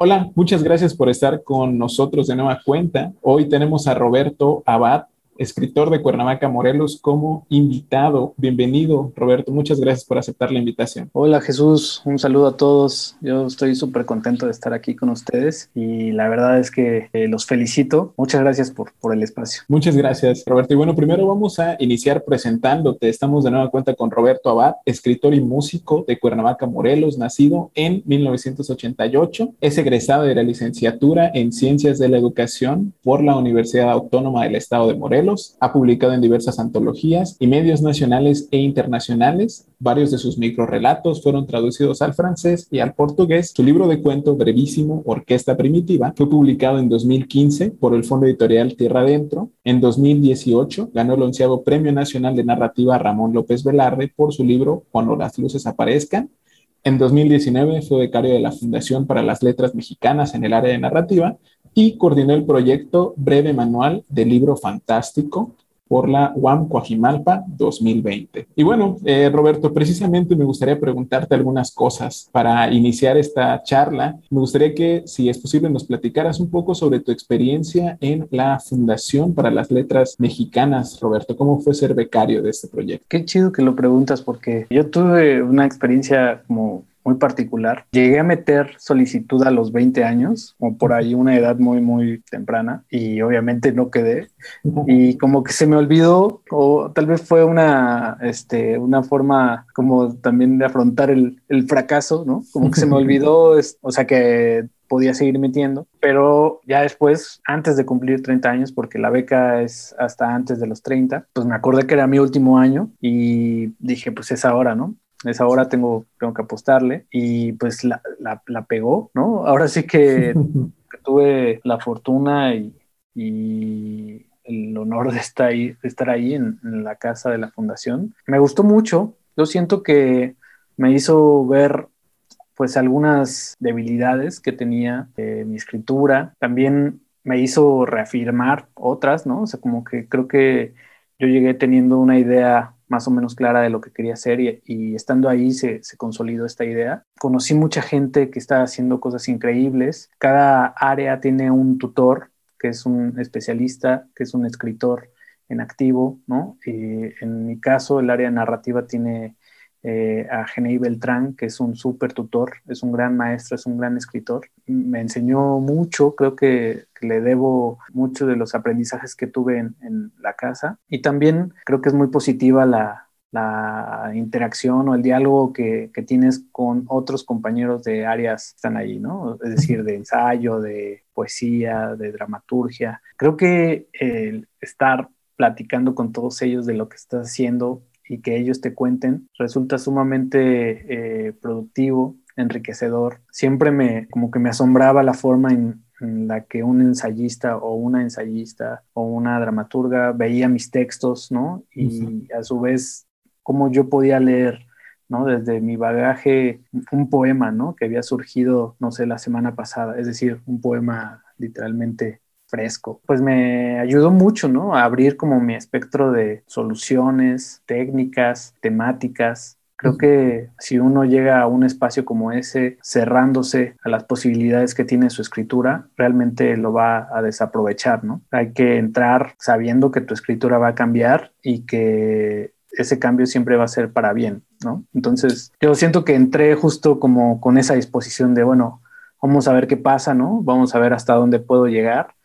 Hola, muchas gracias por estar con nosotros de nueva cuenta. Hoy tenemos a Roberto Abad, escritor de Cuernavaca, Morelos, como invitado. Bienvenido, Roberto. Muchas gracias por aceptar la invitación. Hola, Jesús. Un saludo a todos. Yo estoy súper contento de estar aquí con ustedes y la verdad es que eh, los felicito. Muchas gracias por, por el espacio. Muchas gracias, Roberto. Y bueno, primero vamos a iniciar presentándote. Estamos de nueva cuenta con Roberto Abad, escritor y músico de Cuernavaca, Morelos, nacido en 1988. Es egresado de la licenciatura en Ciencias de la Educación por la Universidad Autónoma del Estado de Morelos ha publicado en diversas antologías y medios nacionales e internacionales. Varios de sus microrelatos fueron traducidos al francés y al portugués. Su libro de cuento brevísimo, Orquesta Primitiva, fue publicado en 2015 por el Fondo Editorial Tierra Adentro. En 2018 ganó el onceavo Premio Nacional de Narrativa Ramón López Velarde por su libro Cuando las luces aparezcan. En 2019 fue becario de la Fundación para las Letras Mexicanas en el área de narrativa y coordinó el proyecto Breve Manual del Libro Fantástico por la UAM Coajimalpa 2020. Y bueno, eh, Roberto, precisamente me gustaría preguntarte algunas cosas para iniciar esta charla. Me gustaría que, si es posible, nos platicaras un poco sobre tu experiencia en la Fundación para las Letras Mexicanas, Roberto. ¿Cómo fue ser becario de este proyecto? Qué chido que lo preguntas porque yo tuve una experiencia como muy particular. Llegué a meter solicitud a los 20 años, o por ahí una edad muy, muy temprana, y obviamente no quedé. Y como que se me olvidó, o tal vez fue una, este, una forma como también de afrontar el, el fracaso, ¿no? Como que se me olvidó, o sea que podía seguir metiendo, pero ya después, antes de cumplir 30 años, porque la beca es hasta antes de los 30, pues me acordé que era mi último año y dije, pues es ahora, ¿no? Esa hora tengo, tengo que apostarle y pues la, la, pegó, ¿no? Ahora sí que, tuve la fortuna y, y, el honor de estar ahí, de estar ahí en, la casa de la fundación. Me gustó mucho, yo siento que me hizo ver pues algunas debilidades que tenía mi escritura, también me hizo reafirmar otras, ¿no? O sea, como que creo que yo llegué teniendo una idea más o menos clara de lo que quería hacer y, estando ahí se, se, consolidó esta idea. Conocí mucha gente que está haciendo cosas increíbles. Cada área tiene un tutor que es un especialista, que es un escritor en activo, ¿no? Y en mi caso, el área narrativa tiene eh, a Genei Beltrán, que es un súper tutor, es un gran maestro, es un gran escritor. Me enseñó mucho, creo que, le debo mucho de los aprendizajes que tuve en, la casa. Y también creo que es muy positiva la, interacción o el diálogo que, tienes con otros compañeros de áreas que están ahí, ¿no? Es decir, de ensayo, de poesía, de dramaturgia. Creo que el estar platicando con todos ellos de lo que estás haciendo y que ellos te cuenten resulta sumamente eh, productivo, enriquecedor. Siempre me, como que me asombraba la forma en, la que un ensayista o una ensayista o una dramaturga veía mis textos, ¿no? Y a su vez, cómo yo podía leer, ¿no? Desde mi bagaje, un poema, ¿no? Que había surgido, no sé, la semana pasada, es decir, un poema literalmente fresco. Pues me ayudó mucho, ¿no? A abrir como mi espectro de soluciones, técnicas, temáticas. Creo que si uno llega a un espacio como ese, cerrándose a las posibilidades que tiene su escritura, realmente lo va a desaprovechar, ¿no? Hay que entrar sabiendo que tu escritura va a cambiar y que ese cambio siempre va a ser para bien, ¿no? Entonces, yo siento que entré justo como con esa disposición de, bueno, vamos a ver qué pasa, ¿no? Vamos a ver hasta dónde puedo llegar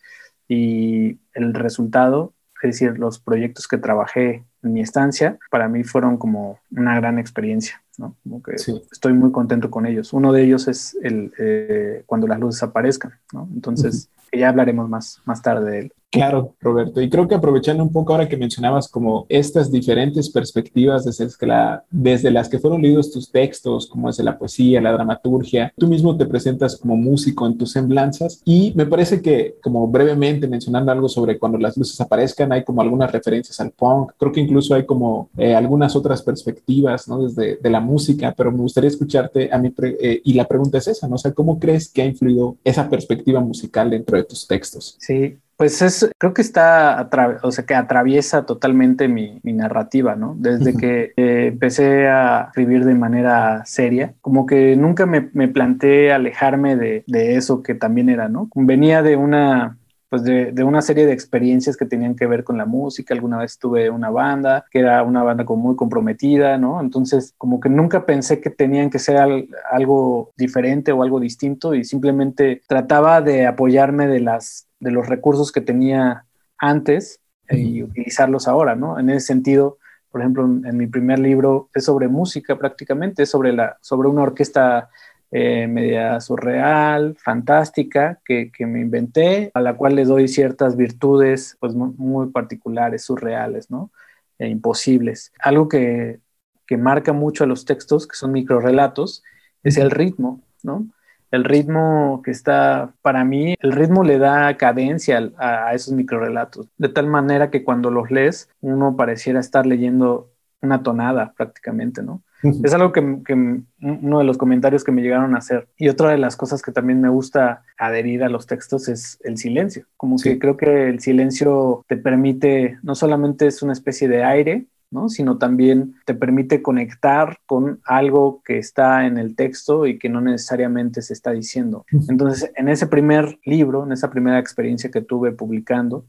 y el resultado, es decir, los proyectos que trabajé en mi estancia, para mí fueron como una gran experiencia, ¿no? Como que estoy muy contento con ellos. Uno de ellos es el eh, cuando las luces aparezcan, ¿no? Entonces, ya hablaremos más, más tarde de él. Claro, Roberto. Y creo que aprovechando un poco ahora que mencionabas como estas diferentes perspectivas desde, la, desde las que fueron leídos tus textos, como desde la poesía, la dramaturgia, tú mismo te presentas como músico en tus semblanzas y me parece que como brevemente mencionando algo sobre cuando las luces aparezcan, hay como algunas referencias al punk, creo que incluso hay como eh, algunas otras perspectivas, ¿no? Desde de la música, pero me gustaría escucharte a mí eh, y la pregunta es esa, ¿no? O sea, ¿cómo crees que ha influido esa perspectiva musical dentro de de tus textos. Sí, pues es, creo que está, o sea, que atraviesa totalmente mi, narrativa, ¿no? Desde que eh, empecé a escribir de manera seria, como que nunca me, planteé alejarme de, de, eso que también era, ¿no? Venía de una, pues de, de, una serie de experiencias que tenían que ver con la música. Alguna vez tuve una banda que era una banda como muy comprometida, ¿no? Entonces, como que nunca pensé que tenían que ser algo diferente o algo distinto y simplemente trataba de apoyarme de las de los recursos que tenía antes y utilizarlos ahora, ¿no? En ese sentido, por ejemplo, en, mi primer libro es sobre música prácticamente, es sobre, la, sobre una orquesta eh, media surreal, fantástica, que, me inventé, a la cual le doy ciertas virtudes pues, muy, particulares, surreales, ¿no? E imposibles. Algo que, que marca mucho a los textos, que son microrelatos, es el ritmo, ¿no? el ritmo que está para mí, el ritmo le da cadencia a, esos microrelatos, de tal manera que cuando los lees uno pareciera estar leyendo una tonada prácticamente, ¿no? Es algo que, uno de los comentarios que me llegaron a hacer. Y otra de las cosas que también me gusta adherir a los textos es el silencio. Como que creo que el silencio te permite, no solamente es una especie de aire, sino también te permite conectar con algo que está en el texto y que no necesariamente se está diciendo. Entonces, en ese primer libro, en esa primera experiencia que tuve publicando,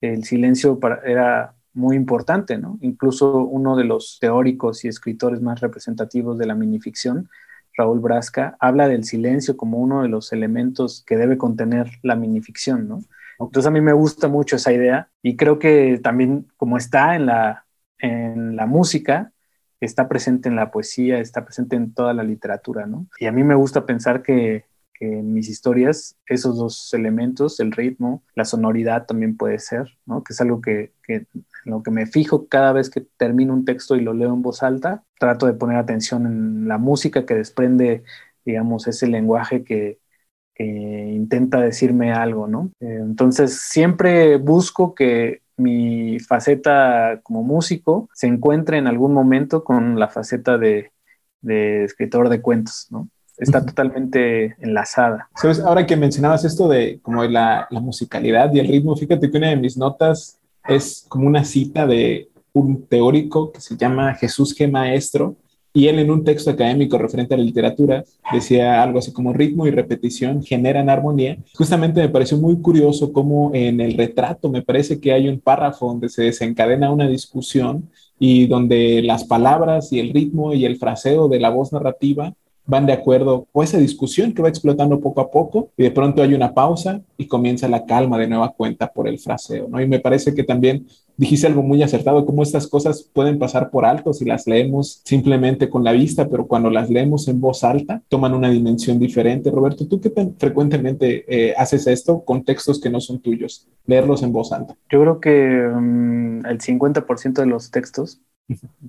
el silencio era muy importante, ¿no? Incluso uno de los teóricos y escritores más representativos de la minificción, Raúl Brasca, habla del silencio como uno de los elementos que debe contener la minificción, ¿no? Entonces a mí me gusta mucho esa idea y creo que también como está en la en la música, está presente en la poesía, está presente en toda la literatura, ¿no? Y a mí me gusta pensar que, en mis historias esos dos elementos, el ritmo, la sonoridad también puede ser, ¿no? Que es algo que, en lo que me fijo cada vez que termino un texto y lo leo en voz alta. Trato de poner atención en la música que desprende, digamos, ese lenguaje que, intenta decirme algo, ¿no? Eh, entonces siempre busco que mi faceta como músico se encuentra en algún momento con la faceta de, escritor de cuentos, ¿no? Está totalmente enlazada. Sabes, ahora que mencionabas esto de como la, la musicalidad y el ritmo, fíjate que una de mis notas es como una cita de un teórico que se llama Jesús G. Maestro, y él en un texto académico referente a la literatura decía algo así como ritmo y repetición generan armonía. Justamente me pareció muy curioso cómo en el retrato me parece que hay un párrafo donde se desencadena una discusión y donde las palabras y el ritmo y el fraseo de la voz narrativa van de acuerdo con esa discusión que va explotando poco a poco y de pronto hay una pausa y comienza la calma de nueva cuenta por el fraseo, ¿no? Y me parece que también dijiste algo muy acertado, cómo estas cosas pueden pasar por alto si las leemos simplemente con la vista, pero cuando las leemos en voz alta toman una dimensión diferente. Roberto, ¿tú qué tan frecuentemente eh, haces esto con textos que no son tuyos, leerlos en voz alta? Yo creo que mm, el 50% de los textos,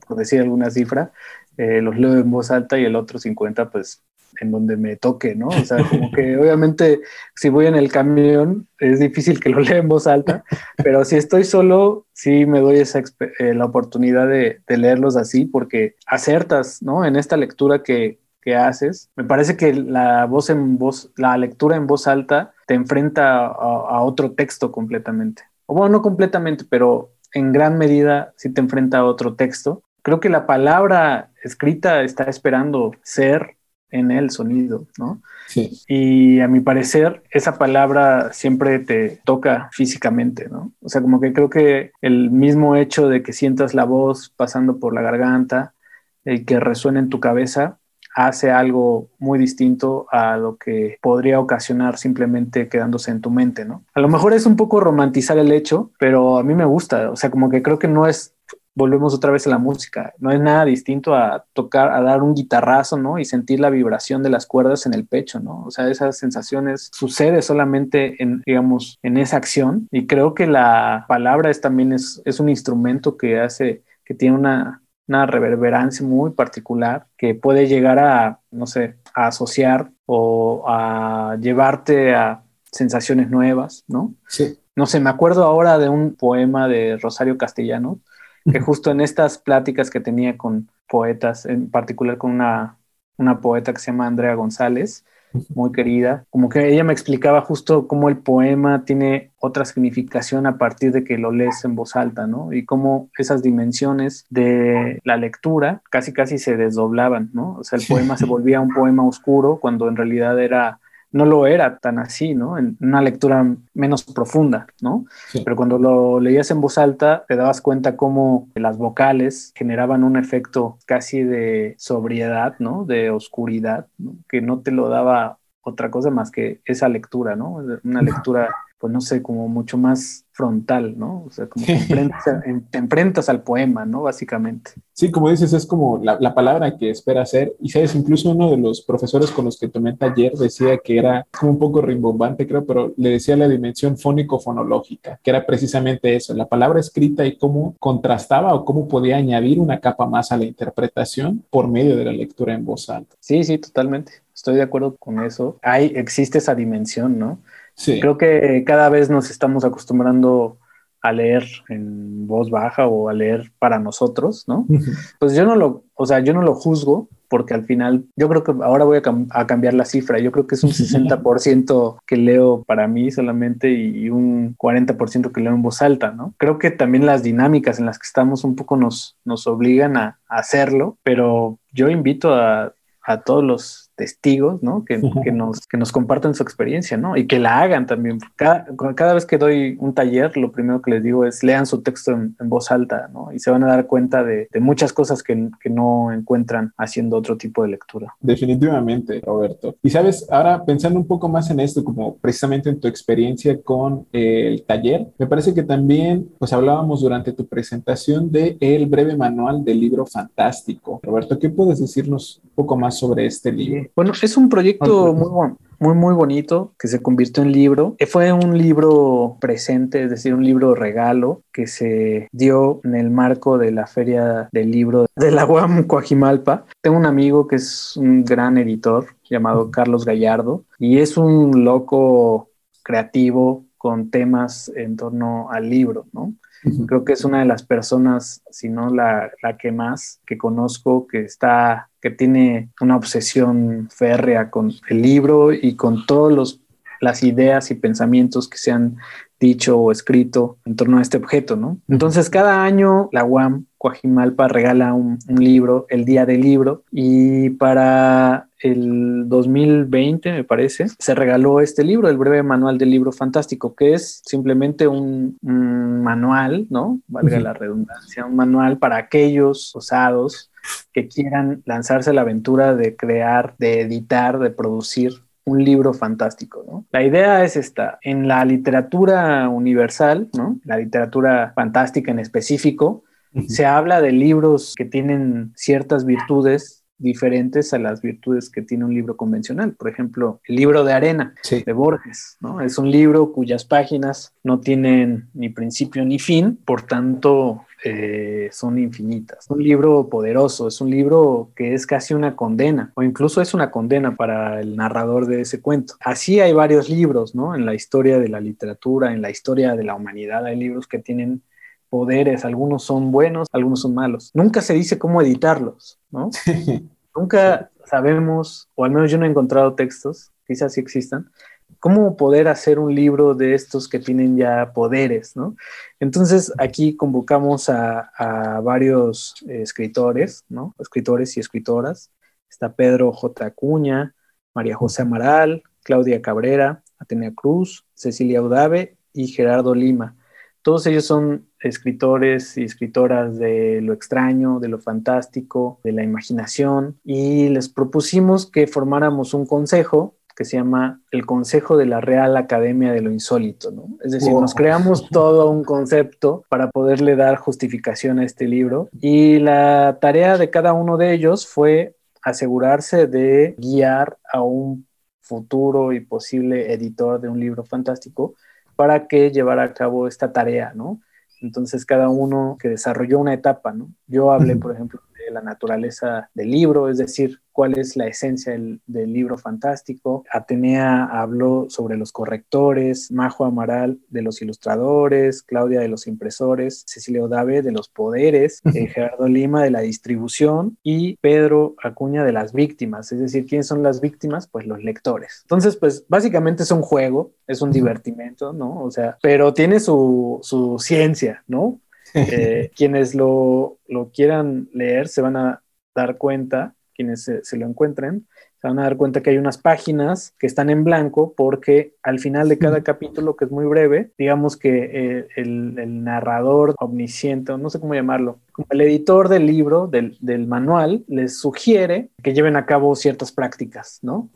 por decir alguna cifra, eh, los leo en voz alta y el otro 50 pues en donde me toque, ¿no? O sea, como que obviamente si voy en el camión es difícil que lo lea en voz alta, pero si estoy solo, sí me doy esa eh, la oportunidad de, leerlos así porque acertas, ¿no? En esta lectura que, que haces, me parece que la voz en voz, la lectura en voz alta te enfrenta a, a otro texto completamente. O bueno, no completamente, pero en gran medida sí te enfrenta a otro texto creo que la palabra escrita está esperando ser en el sonido, ¿no? Sí. Y a mi parecer, esa palabra siempre te toca físicamente, ¿no? O sea, como que creo que el mismo hecho de que sientas la voz pasando por la garganta y que resuene en tu cabeza, hace algo muy distinto a lo que podría ocasionar simplemente quedándose en tu mente, ¿no? A lo mejor es un poco romantizar el hecho, pero a mí me gusta, o sea, como que creo que no es volvemos otra vez a la música. No es nada distinto a tocar, a dar un guitarrazo, ¿no? Y sentir la vibración de las cuerdas en el pecho, ¿no? O sea, esas sensaciones sucede solamente en, digamos, en esa acción. Y creo que la palabra es también es, es un instrumento que hace, que tiene una, una reverberancia muy particular que puede llegar a, no sé, a asociar o a llevarte a sensaciones nuevas, ¿no? Sí. No sé, me acuerdo ahora de un poema de Rosario Castellano que justo en estas pláticas que tenía con poetas, en particular con una, una poeta que se llama Andrea González, muy querida. Como que ella me explicaba justo cómo el poema tiene otra significación a partir de que lo lees en voz alta, ¿no? Y cómo esas dimensiones de la lectura casi casi se desdoblaban, ¿no? O sea, el poema se volvía un poema oscuro cuando en realidad era no lo era tan así, ¿no? En una lectura menos profunda, ¿no? Pero cuando lo leías en voz alta, te dabas cuenta cómo las vocales generaban un efecto casi de sobriedad, ¿no? De oscuridad, ¿no? que no te lo daba otra cosa más que esa lectura, ¿no? Una lectura pues no sé, como mucho más frontal, ¿no? O sea, como te enfrentas, al poema, ¿no? Básicamente. Sí, como dices, es como la, la, palabra que espera ser. Y sabes, incluso uno de los profesores con los que tomé taller decía que era como un poco rimbombante, creo, pero le decía la dimensión fónico-fonológica, que era precisamente eso, la palabra escrita y cómo contrastaba o cómo podía añadir una capa más a la interpretación por medio de la lectura en voz alta. Sí, sí, totalmente. Estoy de acuerdo con eso. Hay, existe esa dimensión, ¿no? Creo que cada vez nos estamos acostumbrando a leer en voz baja o a leer para nosotros, ¿no? Pues yo no lo, o sea, yo no lo juzgo porque al final yo creo que ahora voy a, cambiar la cifra. Yo creo que es un 60% que leo para mí solamente y un 40% que leo en voz alta, ¿no? Creo que también las dinámicas en las que estamos un poco nos, nos obligan a, a hacerlo, pero yo invito a, a todos los testigos, ¿no? Que, que, nos, que nos compartan su experiencia, ¿no? Y que la hagan también. Cada, cada, vez que doy un taller, lo primero que les digo es lean su texto en, voz alta, ¿no? Y se van a dar cuenta de, de muchas cosas que, que, no encuentran haciendo otro tipo de lectura. Definitivamente, Roberto. Y sabes, ahora pensando un poco más en esto, como precisamente en tu experiencia con el taller, me parece que también, pues hablábamos durante tu presentación de el breve manual del libro fantástico. Roberto, ¿qué puedes decirnos un poco más sobre este libro? Bueno, es un proyecto muy, muy, muy bonito que se convirtió en libro. Eh, fue un libro presente, es decir, un libro regalo que se dio en el marco de la Feria del Libro de la UAM Coajimalpa. Tengo un amigo que es un gran editor llamado Carlos Gallardo y es un loco creativo con temas en torno al libro, ¿no? Creo que es una de las personas, si no la, la, que más, que conozco, que está, que tiene una obsesión férrea con el libro y con todas las ideas y pensamientos que se han dicho o escrito en torno a este objeto, ¿no? Entonces, cada año la UAM Coajimalpa regala un, libro, el Día del Libro, y para el 2020, me parece, se regaló este libro, el breve manual del libro fantástico, que es simplemente un, manual, ¿no? Valga la redundancia, un manual para aquellos osados que quieran lanzarse a la aventura de crear, de editar, de producir un libro fantástico, ¿no? La idea es esta, en la literatura universal, ¿no? La literatura fantástica en específico, se habla de libros que tienen ciertas virtudes diferentes a las virtudes que tiene un libro convencional. Por ejemplo, el libro de arena de Borges, ¿no? Es un libro cuyas páginas no tienen ni principio ni fin, por tanto, eh, son infinitas. Un libro poderoso, es un libro que es casi una condena, o incluso es una condena para el narrador de ese cuento. Así hay varios libros, ¿no? En la historia de la literatura, en la historia de la humanidad, hay libros que tienen poderes, algunos son buenos, algunos son malos. Nunca se dice cómo editarlos, ¿no? Nunca sabemos, o al menos yo no he encontrado textos, quizás sí existan, cómo poder hacer un libro de estos que tienen ya poderes, ¿no? Entonces aquí convocamos a, varios escritores, ¿no? Escritores y escritoras. Está Pedro J. Acuña, María José Amaral, Claudia Cabrera, Atenea Cruz, Cecilia Udave y Gerardo Lima. Todos ellos son escritores y escritoras de lo extraño, de lo fantástico, de la imaginación, y les propusimos que formáramos un consejo que se llama el Consejo de la Real Academia de lo Insólito, ¿no? Es decir, nos creamos todo un concepto para poderle dar justificación a este libro y la tarea de cada uno de ellos fue asegurarse de guiar a un futuro y posible editor de un libro fantástico para que llevara a cabo esta tarea, ¿no? Entonces cada uno que desarrolló una etapa, ¿no? Yo hablé, por ejemplo, sobre la naturaleza del libro, es decir, cuál es la esencia del, libro fantástico. Atenea habló sobre los correctores, Majo Amaral de los ilustradores, Claudia de los impresores, Cecilia Odave de los poderes, eh, Gerardo Lima de la distribución y Pedro Acuña de las víctimas. Es decir, ¿quiénes son las víctimas? Pues los lectores. Entonces, pues básicamente es un juego, es un divertimento, ¿no? O sea, pero tiene su, su ciencia, ¿no? Eh, quienes lo, lo, quieran leer se van a dar cuenta, quienes se, lo encuentren, se van a dar cuenta que hay unas páginas que están en blanco porque al final de cada capítulo, que es muy breve, digamos que eh, el, narrador omnisciente, no sé cómo llamarlo, como el editor del libro, del, del, manual, les sugiere que lleven a cabo ciertas prácticas, ¿no?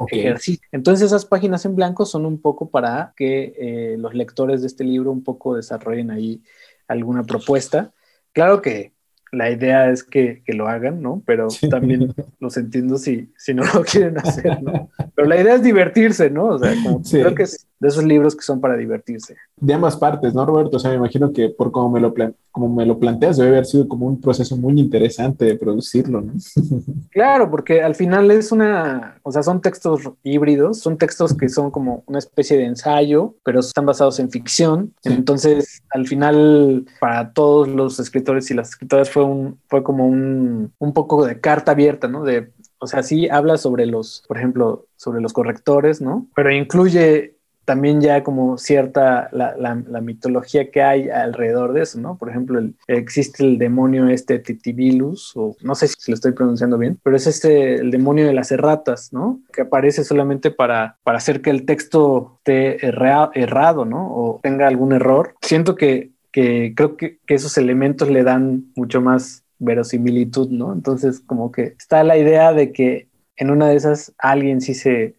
Entonces esas páginas en blanco son un poco para que eh, los lectores de este libro un poco desarrollen ahí alguna propuesta. Claro que la idea es que, lo hagan, ¿no? Pero también los entiendo si, si no lo quieren hacer, ¿no? Pero la idea es divertirse, ¿no? O sea, creo que es de esos libros que son para divertirse. De ambas partes, ¿no, Roberto? O sea, me imagino que por como me lo, como me lo planteas, debe haber sido como un proceso muy interesante de producirlo, ¿no? Claro, porque al final es una, o sea, son textos híbridos, son textos que son como una especie de ensayo, pero están basados en ficción. Entonces, al final, para todos los escritores y las escritoras fue un, fue como un, un poco de carta abierta, ¿no? De o sea, sí habla sobre los, por ejemplo, sobre los correctores, ¿no? Pero incluye también ya como cierta la, la, mitología que hay alrededor de eso, ¿no? Por ejemplo, existe el demonio este Titibilus, o no sé si lo estoy pronunciando bien, pero es este el demonio de las erratas, ¿no? Que aparece solamente para, para hacer que el texto esté errado, ¿no? O tenga algún error. Siento que, que creo que, que esos elementos le dan mucho más verosimilitud, ¿no? Entonces, como que está la idea de que en una de esas alguien sí se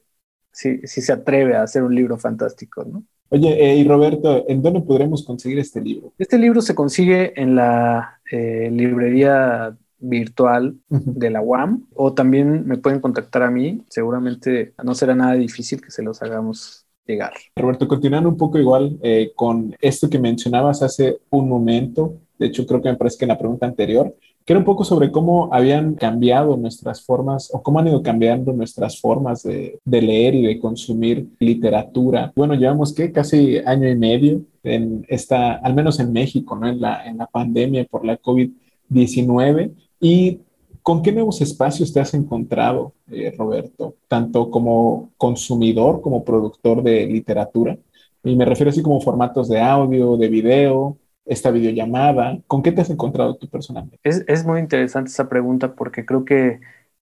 si, se atreve a hacer un libro fantástico, ¿no? Oye, eh, y Roberto, ¿en dónde podremos conseguir este libro? Este libro se consigue en la eh, librería virtual de la UAM o también me pueden contactar a mí. Seguramente no será nada difícil que se los hagamos llegar. Roberto, continuando un poco igual eh, con esto que mencionabas hace un momento, de hecho creo que me parece que en la pregunta anterior, que era un poco sobre cómo habían cambiado nuestras formas o cómo han ido cambiando nuestras formas de, leer y de consumir literatura. Bueno, llevamos que casi año y medio en esta, al menos en México, ¿no? En la, en la pandemia por la COVID-19 y ¿Con qué nuevos espacios te has encontrado, eh, Roberto? Tanto como consumidor como productor de literatura. Y me refiero así como formatos de audio, de video, esta videollamada? ¿Con qué te has encontrado tú personalmente? Es, muy interesante esa pregunta porque creo que,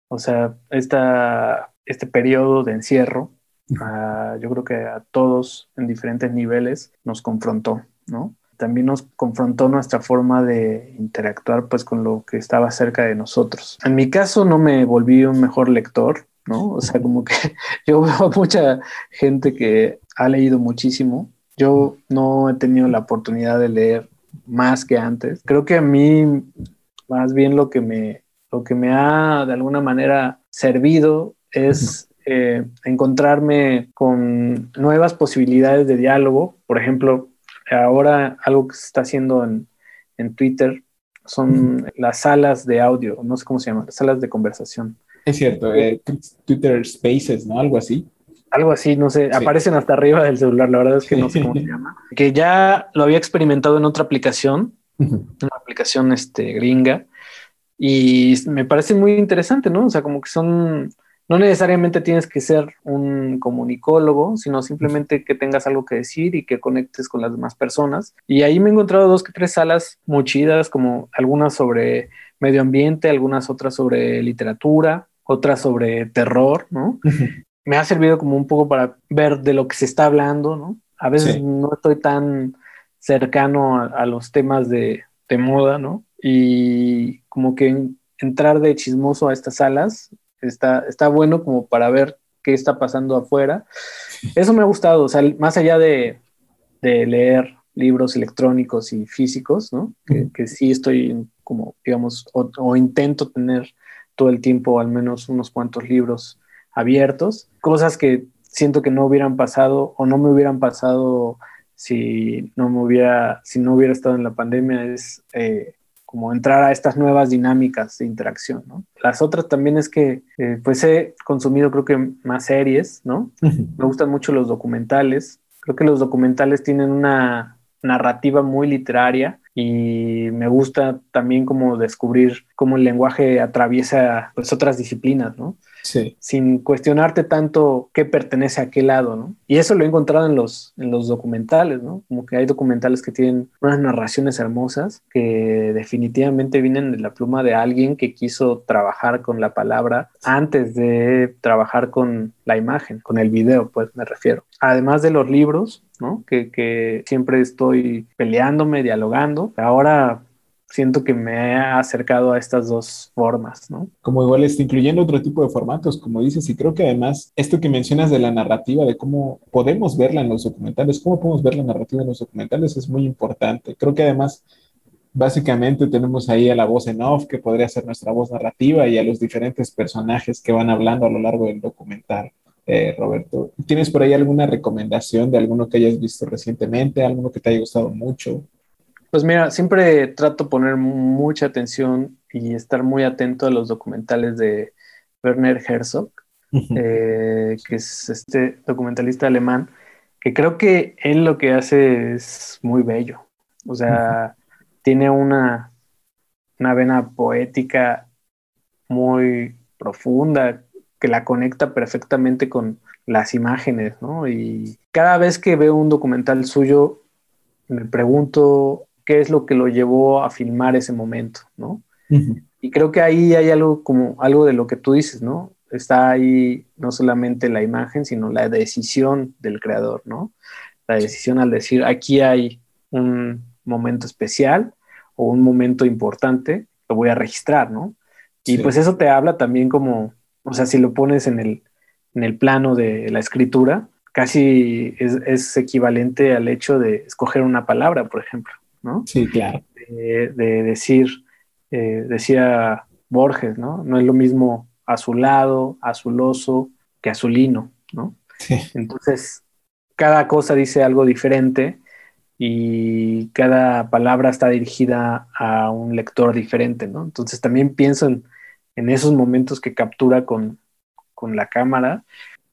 o sea, esta, este periodo de encierro, ah, yo creo que a todos en diferentes niveles nos confrontó, ¿no? También nos confrontó nuestra forma de interactuar pues con lo que estaba cerca de nosotros. En mi caso no me volví un mejor lector, ¿no? O sea, como que yo veo mucha gente que ha leído muchísimo. Yo no he tenido la oportunidad de leer más que antes. Creo que a mí más bien lo que me, lo que me ha de alguna manera servido es eh, encontrarme con nuevas posibilidades de diálogo. Por ejemplo, ahora algo que se está haciendo en, en Twitter son las salas de audio, no sé cómo se llama, salas de conversación. Es cierto, eh, Twitter Spaces, ¿no? Algo así algo así, no sé, aparecen hasta arriba del celular, la verdad es que no sé cómo se llama. Que ya lo había experimentado en otra aplicación, una aplicación este, gringa, y me parece muy interesante, ¿no? O sea, como que son, no necesariamente tienes que ser un comunicólogo, sino simplemente que tengas algo que decir y que conectes con las demás personas. Y ahí me he encontrado dos que tres salas muy chidas, como algunas sobre medio ambiente, algunas otras sobre literatura, otras sobre terror, ¿no? Me ha servido como un poco para ver de lo que se está hablando, ¿no? A veces no estoy tan cercano a, los temas de, moda, ¿no? Y como que entrar de chismoso a estas salas está, está bueno como para ver qué está pasando afuera. Eso me ha gustado, o sea, más allá de, leer libros electrónicos y físicos, ¿no? Que, sí estoy como, digamos, o, intento tener todo el tiempo al menos unos cuantos libros abiertos, cosas que siento que no hubieran pasado o no me hubieran pasado si no me hubiera, si no hubiera estado en la pandemia, es, eh, como entrar a estas nuevas dinámicas de interacción, ¿no? Las otras también es que, eh, pues he consumido creo que más series, ¿no? Me gustan mucho los documentales. Creo que los documentales tienen una narrativa muy literaria y me gusta también como descubrir cómo el lenguaje atraviesa pues otras disciplinas, ¿no? sin cuestionarte tanto qué pertenece a qué lado, ¿no? Y eso lo he encontrado en los, en los documentales, ¿no? Como que hay documentales que tienen unas narraciones hermosas que definitivamente vienen de la pluma de alguien que quiso trabajar con la palabra antes de trabajar con la imagen, con el video, pues me refiero. Además de los libros, ¿no? Que, que siempre estoy peleándome, dialogando. Ahora siento que me ha acercado a estas dos formas, ¿no? Como igual está incluyendo otro tipo de formatos, como dices, y creo que además esto que mencionas de la narrativa, de cómo podemos verla en los documentales, cómo podemos ver la narrativa en los documentales es muy importante. Creo que además básicamente tenemos ahí a la voz en off, que podría ser nuestra voz narrativa, y a los diferentes personajes que van hablando a lo largo del documental. Eh, Roberto, ¿tienes por ahí alguna recomendación de alguno que hayas visto recientemente, alguno que te haya gustado mucho? Pues mira, siempre trato de poner mucha atención y estar muy atento a los documentales de Werner Herzog, eh, que es este documentalista alemán, que creo que él lo que hace es muy bello. O sea, tiene una, una vena poética muy profunda que la conecta perfectamente con las imágenes, ¿no? Y cada vez que veo un documental suyo, me pregunto qué es lo que lo llevó a filmar ese momento, ¿no? Y creo que ahí hay algo como algo de lo que tú dices, ¿no? Está ahí no solamente la imagen, sino la decisión del creador, ¿no? La decisión al decir, aquí hay un momento especial o un momento importante, lo voy a registrar, ¿no? Y pues eso te habla también como, o sea, si lo pones en el, en el plano de la escritura, casi es, es equivalente al hecho de escoger una palabra, por ejemplo. ¿No? Sí, claro. De, decir, eh, decía Borges, ¿no? No es lo mismo azulado, azuloso que azulino, ¿no? Entonces, cada cosa dice algo diferente y cada palabra está dirigida a un lector diferente, ¿no? Entonces también pienso en, esos momentos que captura con, la cámara,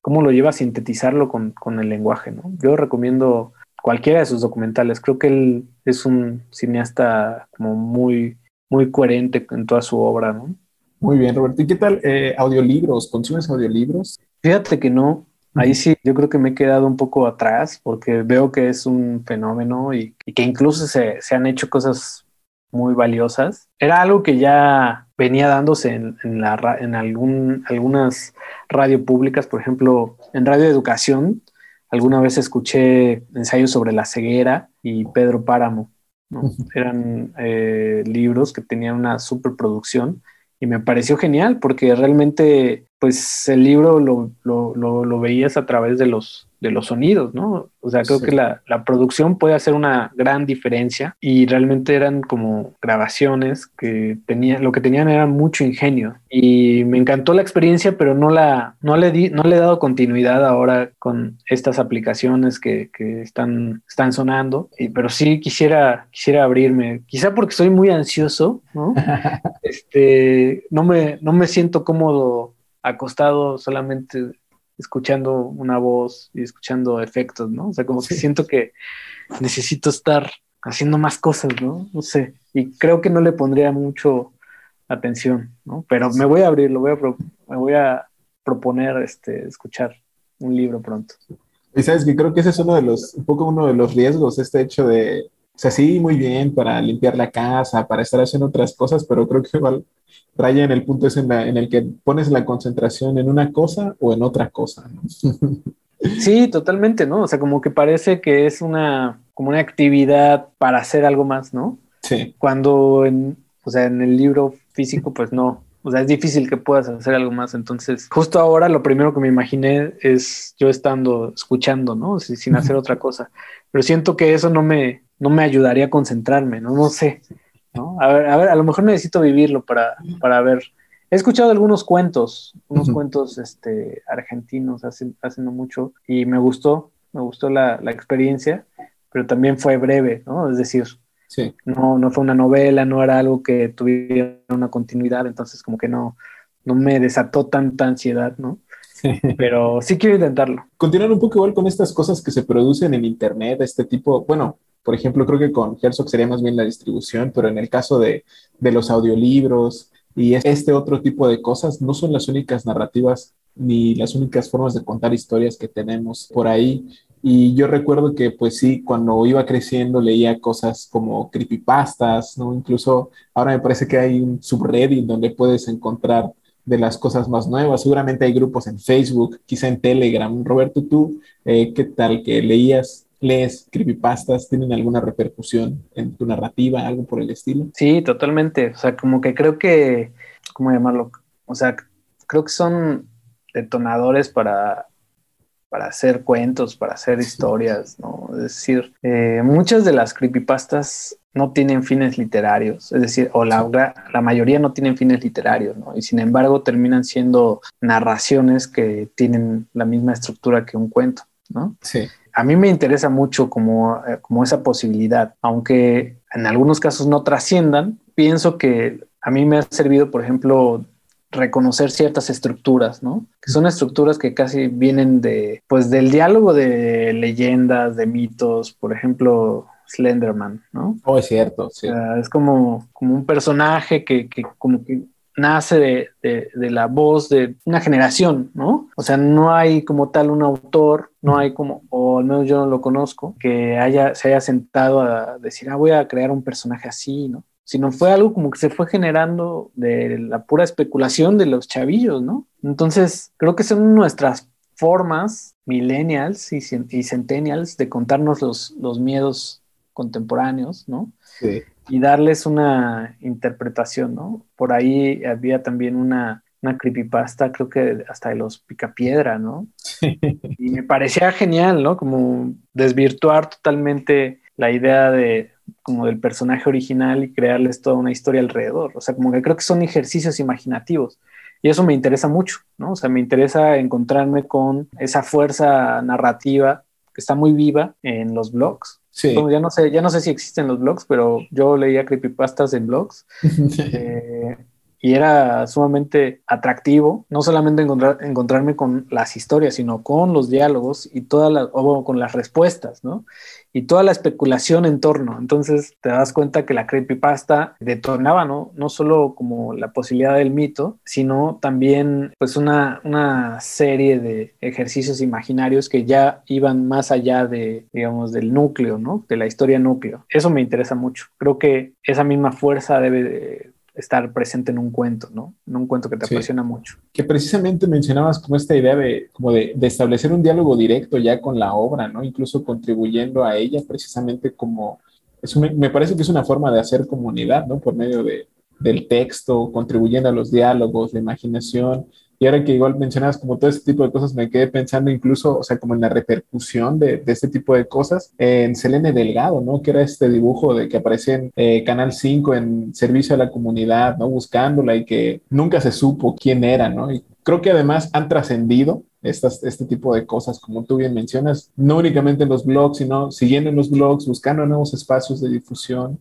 cómo lo lleva a sintetizarlo con, con, el lenguaje, ¿no? Yo recomiendo cualquiera de sus documentales. Creo que él es un cineasta como muy, muy coherente en toda su obra, ¿no? Muy bien, Roberto. ¿Y qué tal eh, audiolibros? ¿Consumes audiolibros? Fíjate que no. Ahí sí, yo creo que me he quedado un poco atrás porque veo que es un fenómeno y, que incluso se, se, han hecho cosas muy valiosas. Era algo que ya venía dándose en, en, la, en algún, algunas radio públicas, por ejemplo, en Radio Educación Alguna vez escuché ensayos sobre la ceguera y Pedro Páramo. Eran eh, libros que tenían una superproducción y me pareció genial porque realmente pues el libro lo, lo veías a través de los, de los sonidos, ¿no? O sea, creo que la, producción puede hacer una gran diferencia y realmente eran como grabaciones que tenían, lo que tenían era mucho ingenio y me encantó la experiencia, pero no la, no le di, no le he dado continuidad ahora con estas aplicaciones que, están, están sonando, y, pero sí quisiera, quisiera abrirme, quizá porque soy muy ansioso, ¿no? este, no me, no me siento cómodo acostado solamente escuchando una voz y escuchando efectos, ¿no? O sea, como que siento que necesito estar haciendo más cosas, ¿no? No sé. Y creo que no le pondría mucho atención, ¿no? Pero me voy a abrir, lo voy a me voy a proponer este, escuchar un libro pronto. Y sabes que creo que ese es uno de los, un poco uno de los riesgos, este hecho de, o sea, sí, muy bien para limpiar la casa, para estar haciendo otras cosas, pero creo que igual raya en el punto ese en, el que pones la concentración en una cosa o en otra cosa. Sí, totalmente, ¿no? O sea, como que parece que es una, como una actividad para hacer algo más, ¿no? Sí. Cuando en, o sea, en el libro físico, pues no. O sea, es difícil que puedas hacer algo más. Entonces, justo ahora lo primero que me imaginé es yo estando escuchando, ¿no? sin hacer otra cosa. Pero siento que eso no me, no me ayudaría a concentrarme, ¿no? No sé. ¿no? A ver, a ver, a lo mejor necesito vivirlo para, para ver. He escuchado algunos cuentos, unos cuentos este, argentinos hace, hace no mucho y me gustó, me gustó la, la, experiencia, pero también fue breve, ¿no? Es decir, Sí. No, no fue una novela, no era algo que tuviera una continuidad, entonces como que no, no me desató tanta ansiedad, ¿no? Pero sí quiero intentarlo. Continuar un poco igual con estas cosas que se producen en Internet, este tipo, bueno, por ejemplo, creo que con Herzog sería más bien la distribución, pero en el caso de, de los audiolibros y este otro tipo de cosas, no son las únicas narrativas ni las únicas formas de contar historias que tenemos por ahí. Y yo recuerdo que, pues sí, cuando iba creciendo leía cosas como creepypastas, ¿no? Incluso ahora me parece que hay un subreddit donde puedes encontrar de las cosas más nuevas. Seguramente hay grupos en Facebook, quizá en Telegram. Roberto, tú, eh, ¿qué tal que leías, lees creepypastas? ¿Tienen alguna repercusión en tu narrativa, algo por el estilo? Sí, totalmente. O sea, como que creo que, ¿cómo llamarlo? O sea, creo que son detonadores para, para hacer cuentos, para hacer historias, ¿no? Es decir, eh, muchas de las creepypastas no tienen fines literarios, es decir, o la, la mayoría no tienen fines literarios, ¿no? Y sin embargo terminan siendo narraciones que tienen la misma estructura que un cuento, ¿no? Sí. A mí me interesa mucho como, eh, como esa posibilidad, aunque en algunos casos no trasciendan, pienso que a mí me ha servido, por ejemplo, reconocer ciertas estructuras, ¿no? Que son estructuras que casi vienen de, pues, del diálogo de leyendas, de mitos, por ejemplo, Slenderman, ¿no? Oh, es cierto, sí. es como, como un personaje que, que como que nace de, de, de, la voz de una generación, ¿no? O sea, no hay como tal un autor, no hay como, o al menos yo no lo conozco, que haya, se haya sentado a decir, ah, voy a crear un personaje así, ¿no? Sino fue algo como que se fue generando de la pura especulación de los chavillos, ¿no? Entonces, creo que son nuestras formas millennials y, y centennials de contarnos los, los miedos contemporáneos, ¿no? Sí. Y darles una interpretación, ¿no? Por ahí había también una, una creepypasta, creo que hasta de los Picapiedra, ¿no? Sí. Y me parecía genial, ¿no? Como desvirtuar totalmente la idea de como del personaje original y crearles toda una historia alrededor. O sea, como que creo que son ejercicios imaginativos. Y eso me interesa mucho, ¿no? O sea, me interesa encontrarme con esa fuerza narrativa que está muy viva en los blogs, Sí. Bueno, ya no sé, ya no sé si existen los blogs, pero yo leía creepypastas en blogs eh, y era sumamente atractivo, no solamente encontrar, encontrarme con las historias, sino con los diálogos y todas las, o con las respuestas, ¿no? Y toda la especulación en torno. Entonces te das cuenta que la creepypasta detonaba, ¿no? No solo como la posibilidad del mito, sino también pues una, una serie de ejercicios imaginarios que ya iban más allá de, digamos, del núcleo, ¿no? De la historia núcleo. Eso me interesa mucho. Creo que esa misma fuerza debe de estar presente en un cuento, ¿no? En un cuento que te Sí. apasiona mucho. Que precisamente mencionabas como esta idea de, como de, de establecer un diálogo directo ya con la obra, ¿no? Incluso contribuyendo a ella precisamente como, es me parece que es una forma de hacer comunidad, ¿no? Por medio de, del texto, contribuyendo a los diálogos, la imaginación. Y ahora que igual mencionabas como todo este tipo de cosas, me quedé pensando incluso, o sea, como en la repercusión de, de este tipo de cosas en Selene Delgado, ¿no? Que era este dibujo de que aparecía en eh, Canal 5 en servicio a la comunidad, ¿no? Buscándola y que nunca se supo quién era, ¿no? Y creo que además han trascendido estas, este tipo de cosas, como tú bien mencionas, no únicamente en los blogs, sino siguiendo en los blogs, buscando nuevos espacios de difusión.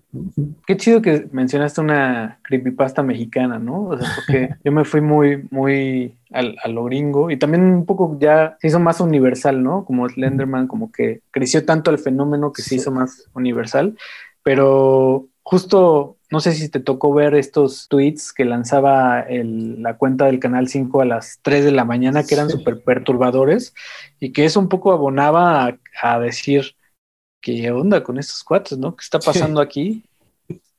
Qué chido que mencionaste una creepypasta mexicana, ¿no? O sea, porque yo me fui muy, muy al, a lo gringo y también un poco ya se hizo más universal, ¿no? Como Slenderman, como que creció tanto el fenómeno que se hizo más universal, pero justo, no sé si te tocó ver estos tweets que lanzaba el- la cuenta del Canal 5 a las 3 de la mañana, que eran Sí. súper perturbadores y que eso un poco abonaba a, a decir, ¿qué onda con estos cuates, no? ¿Qué está Sí. pasando aquí?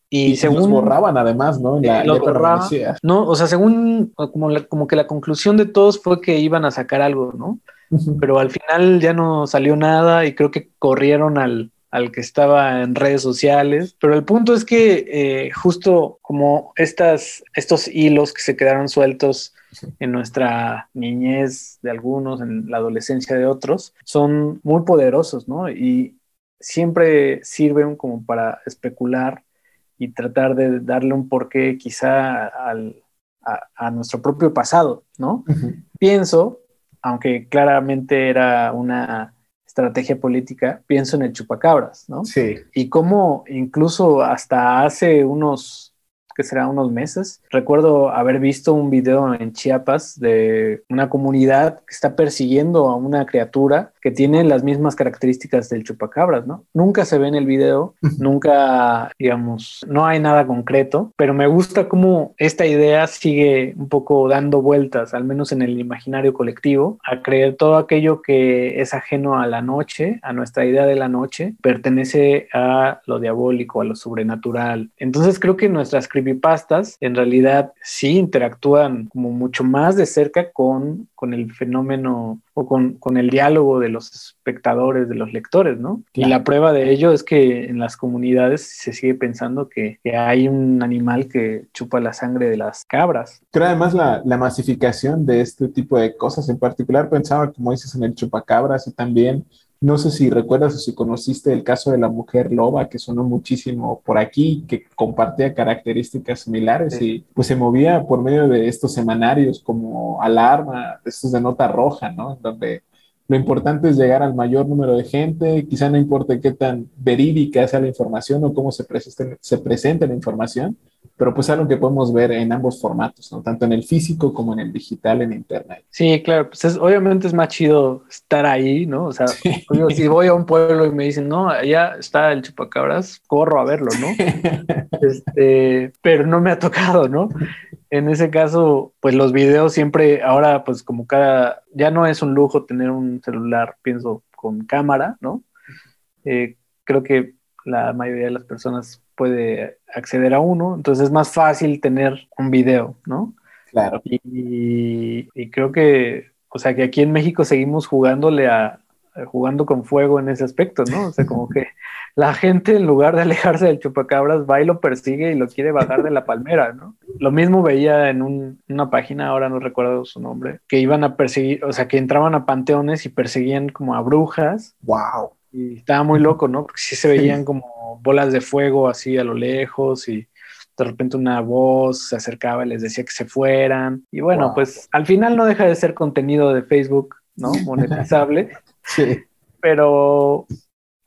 Y, Y, según según borraban además, ¿no? La lo letra borraba. amanecía. no, o sea, según como, la- como que la conclusión de todos fue que iban a sacar algo, ¿no? Pero al final ya no salió nada y creo que corrieron al, al que estaba en redes sociales. Pero el punto es que eh, justo como estas, estos hilos que se quedaron sueltos en nuestra niñez de algunos, en la adolescencia de otros, son muy poderosos, ¿no? Y siempre sirven como para especular y tratar de darle un porqué quizá al, a, a nuestro propio pasado, ¿no? Pienso, aunque claramente era una estrategia política, pienso en el chupacabras, ¿no? Sí. Y cómo incluso hasta hace unos que será unos meses. Recuerdo haber visto un video en Chiapas de una comunidad que está persiguiendo a una criatura que tiene las mismas características del chupacabras, ¿no? Nunca se ve en el video, nunca, digamos, no hay nada concreto, pero me gusta cómo esta idea sigue un poco dando vueltas, al menos en el imaginario colectivo, a creer todo aquello que es ajeno a la noche, a nuestra idea de la noche, pertenece a lo diabólico, a lo sobrenatural. Entonces creo que nuestras creepypastas en realidad sí interactúan como mucho más de cerca con, con el fenómeno o con, con, el diálogo de los espectadores, de los lectores, ¿no? Y la prueba de ello es que en las comunidades se sigue pensando que, que, hay un animal que chupa la sangre de las cabras. Pero además la, la, masificación de este tipo de cosas en particular, pensaba, como dices, en el chupacabras y también no sé si recuerdas o si conociste el caso de la mujer loba que sonó muchísimo por aquí, que compartía características similares y pues se movía por medio de estos semanarios como alarma, estos de nota roja, ¿no? Donde lo importante es llegar al mayor número de gente, quizá no importe qué tan verídica sea la información o cómo se presente, se presente la información, pero pues algo que podemos ver en ambos formatos, ¿no? Tanto en el físico como en el digital, en Internet. Sí, claro, pues es, obviamente es más chido estar ahí, ¿no? O sea, si voy a un pueblo y me dicen, no, allá está el chupacabras, corro a verlo, ¿no? este, pero no me ha tocado, ¿no? En ese caso, pues los videos siempre, ahora pues como cada, ya no es un lujo tener un celular, pienso, con cámara, ¿no? Eh, creo que la mayoría de las personas puede acceder a uno, entonces es más fácil tener un video, ¿no? Claro. Y, creo que, o sea, que aquí en México seguimos jugándole a, jugando con fuego en ese aspecto, ¿no? O sea, como que la gente en lugar de alejarse del chupacabras va y lo persigue y lo quiere bajar de la palmera, ¿no? Lo mismo veía en una página, ahora no recuerdo su nombre, que iban a perseguir, o sea, que entraban a panteones y perseguían como a brujas. ¡Wow! Y estaba muy loco, ¿no? Porque sí se veían como bolas de fuego así a lo lejos y de repente una voz se acercaba y les decía que se fueran. Y bueno, pues al final no deja de ser contenido de Facebook, ¿no? Monetizable. sí. Pero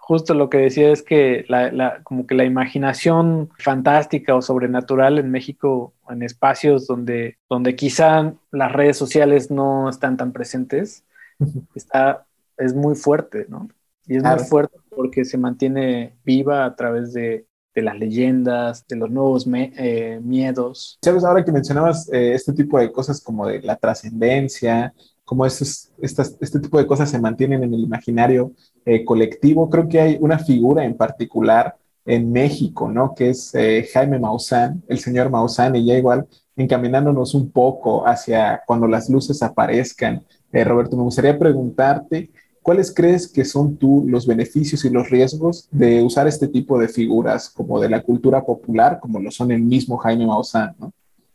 justo lo que decía es que la, como que la imaginación fantástica o sobrenatural en México, en espacios donde, donde quizá las redes sociales no están tan presentes, está, es muy fuerte, ¿no? Y es muy fuerte porque se mantiene viva a través de, de las leyendas, de los nuevos eh, miedos. Sabes, ahora que mencionabas eh, este tipo de cosas como de la trascendencia, como estos, estas, este tipo de cosas se mantienen en el imaginario eh, colectivo, creo que hay una figura en particular en México, ¿no? Que es Jaime Maussan, el señor Maussan, y ya igual encaminándonos un poco hacia cuando las luces aparezcan. Roberto, me gustaría preguntarte, ¿cuáles crees que son tú los beneficios y los riesgos de usar este tipo de figuras como de la cultura popular, como lo son el mismo Jaime Maussan, ¿no?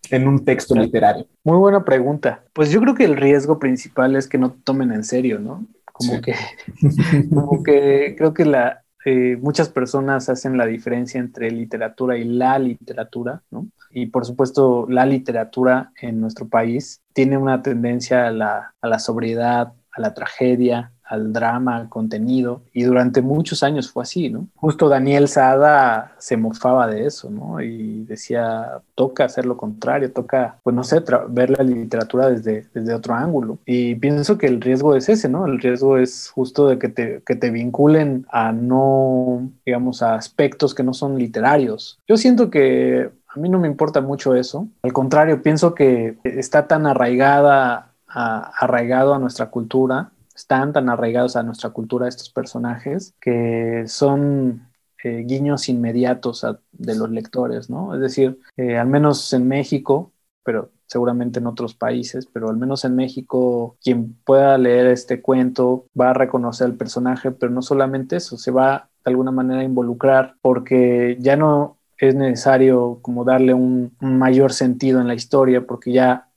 en un texto literario? Muy buena pregunta. Pues yo creo que el riesgo principal es que no tomen en serio, ¿no? Como que, como que creo que la, eh, muchas personas hacen la diferencia entre literatura y la literatura, ¿no? Y por supuesto, la literatura en nuestro país tiene una tendencia a la, a la sobriedad, a la tragedia, al drama, al contenido, y durante muchos años fue así, ¿no? Justo Daniel Sada se mofaba de eso, ¿no? Y decía, toca hacer lo contrario, toca, pues no sé, ver la literatura desde, desde otro ángulo. Y pienso que el riesgo es ese, ¿no? El riesgo es justo de que te, que te vinculen a no, digamos, a aspectos que no son literarios. Yo siento que a mí no me importa mucho eso. Al contrario, pienso que está tan arraigada, arraigado a nuestra cultura están tan arraigados a nuestra cultura estos personajes que son eh, guiños inmediatos de los lectores, ¿no? Es decir, eh, al menos en México, pero seguramente en otros países, pero al menos en México, quien pueda leer este cuento va a reconocer al personaje, pero no solamente eso, se va de alguna manera a involucrar porque ya no es necesario como darle un mayor sentido en la historia porque ya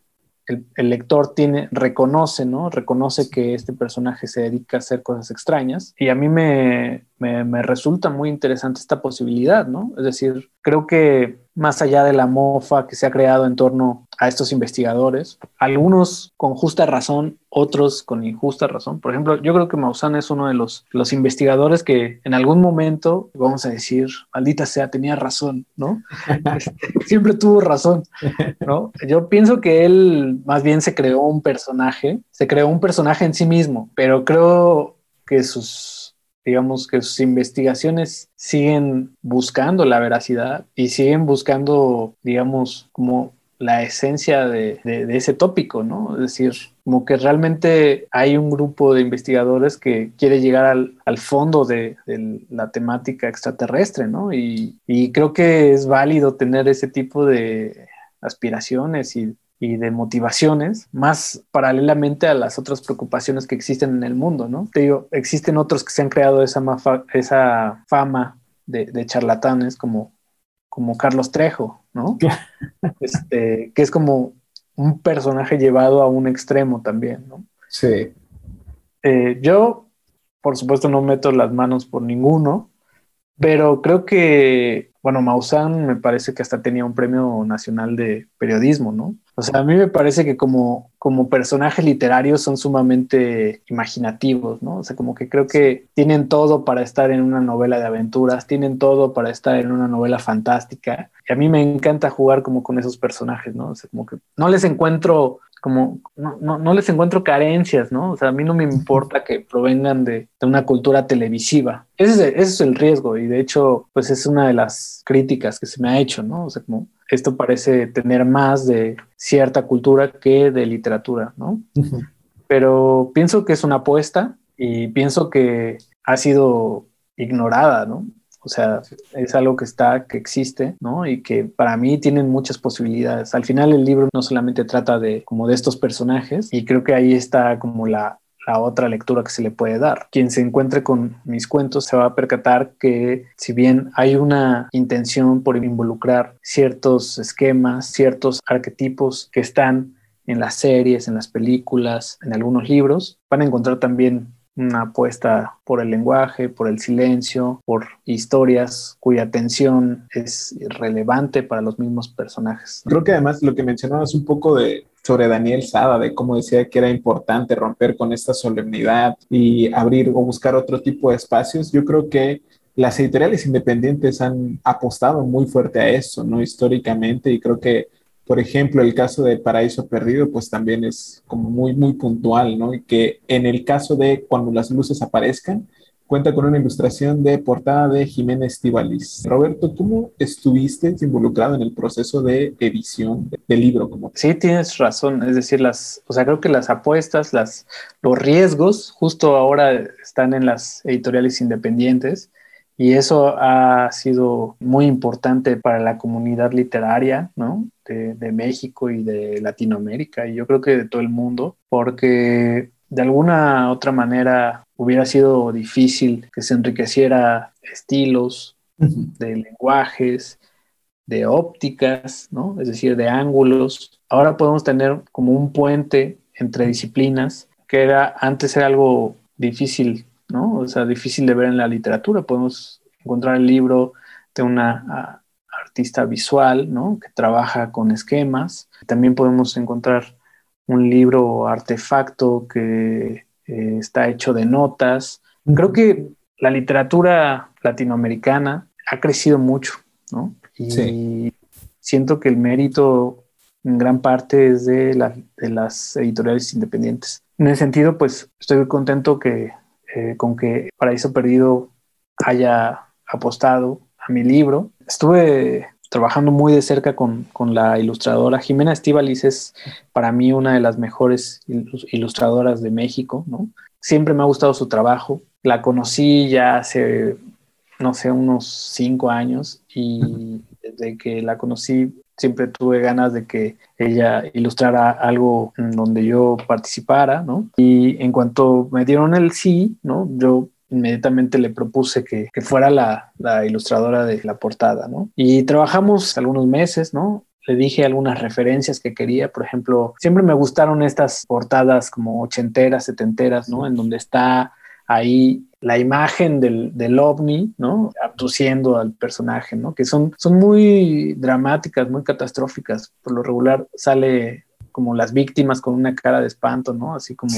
el, lector tiene, reconoce, ¿no? Reconoce que este personaje se dedica a hacer cosas extrañas. Y a mí me, me, me, resulta muy interesante esta posibilidad, ¿no? Es decir, creo que más allá de la mofa que se ha creado en torno a estos investigadores, algunos con justa razón, otros con injusta razón. Por ejemplo, yo creo que Maussan es uno de los, los investigadores que en algún momento, vamos a decir, maldita sea, tenía razón, ¿no? Este, siempre tuvo razón, ¿no? Yo pienso que él más bien se creó un personaje, se creó un personaje en sí mismo, pero creo que sus digamos que sus investigaciones siguen buscando la veracidad y siguen buscando, digamos, como la esencia de, ese tópico, ¿no? Es decir, como que realmente hay un grupo de investigadores que quiere llegar al, fondo de, la temática extraterrestre, ¿no? Y, y creo que es válido tener ese tipo de aspiraciones y y de motivaciones, más paralelamente a las otras preocupaciones que existen en el mundo, ¿no? Te digo, existen otros que se han creado esa, esa fama de, charlatanes como, como Carlos Trejo, ¿no? este, que es como un personaje llevado a un extremo también, ¿no? Sí. Eh, yo, por supuesto, no meto las manos por ninguno, pero creo que, bueno, Maussan me parece que hasta tenía un premio nacional de periodismo, ¿no? O sea, a mí me parece que como, como personajes literarios son sumamente imaginativos, ¿no? O sea, como que creo que tienen todo para estar en una novela de aventuras, tienen todo para estar en una novela fantástica. Y a mí me encanta jugar como con esos personajes, ¿no? O sea, como que no les encuentro como no, no, no, les encuentro carencias, ¿no? O sea, a mí no me importa que provengan de, de una cultura televisiva. Ese es, ese es, el riesgo y de hecho, pues es una de las críticas que se me ha hecho, ¿no? O sea, como esto parece tener más de cierta cultura que de literatura, ¿no? Pero pienso que es una apuesta y pienso que ha sido ignorada, ¿no? O sea, es algo que está, que existe, ¿no? Y que para mí tienen muchas posibilidades. Al final el libro no solamente trata de como de estos personajes y creo que ahí está como la, la otra lectura que se le puede dar. Quien se encuentre con mis cuentos se va a percatar que si bien hay una intención por involucrar ciertos esquemas, ciertos arquetipos que están en las series, en las películas, en algunos libros, van a encontrar también una apuesta por el lenguaje, por el silencio, por historias cuya atención es relevante para los mismos personajes. Creo que además lo que mencionabas un poco de sobre Daniel Sada, de cómo decía que era importante romper con esta solemnidad y abrir o buscar otro tipo de espacios, yo creo que las editoriales independientes han apostado muy fuerte a eso, ¿no? Históricamente, y creo que por ejemplo, el caso de Paraíso Perdido, pues también es como muy, muy puntual, ¿no? Y que en el caso de cuando las luces aparezcan, cuenta con una ilustración de portada de Jiménez Estivalis. Roberto, ¿cómo estuviste involucrado en el proceso de edición del libro? Como sí, tienes razón. Es decir, las, o sea, creo que las apuestas, las, los riesgos, justo ahora están en las editoriales independientes. Y eso ha sido muy importante para la comunidad literaria, ¿no? De, México y de Latinoamérica, y yo creo que de todo el mundo, porque de alguna otra manera hubiera sido difícil que se enriqueciera estilos, de lenguajes, de ópticas, ¿no? Es decir, de ángulos. Ahora podemos tener como un puente entre disciplinas que era antes era algo difícil ¿no? O sea, difícil de ver en la literatura. Podemos encontrar el libro de una artista visual, ¿no? Que trabaja con esquemas. También podemos encontrar un libro artefacto que eh, está hecho de notas. Creo que la literatura latinoamericana ha crecido mucho, ¿no? Y siento que el mérito en gran parte es de, de las editoriales independientes. En ese sentido, pues estoy contento que eh, con que Paraíso Perdido haya apostado a mi libro. Estuve trabajando muy de cerca con, con la ilustradora. Jimena Estivalis es para mí una de las mejores ilustradoras de México, ¿no? Siempre me ha gustado su trabajo. La conocí ya hace, no sé, unos cinco años y desde que la conocí siempre tuve ganas de que ella ilustrara algo donde yo participara, ¿no? Y en cuanto me dieron el sí, ¿no? Yo inmediatamente le propuse que, fuera la, la, ilustradora de la portada, ¿no? Y trabajamos algunos meses, ¿no? Le dije algunas referencias que quería, por ejemplo, siempre me gustaron estas portadas como ochenteras, setenteras, ¿no? En donde está ahí la imagen del, del, ovni, ¿no? Abduciendo al personaje, ¿no? Que son, son muy dramáticas, muy catastróficas. Por lo regular sale como las víctimas con una cara de espanto, ¿no? Así como,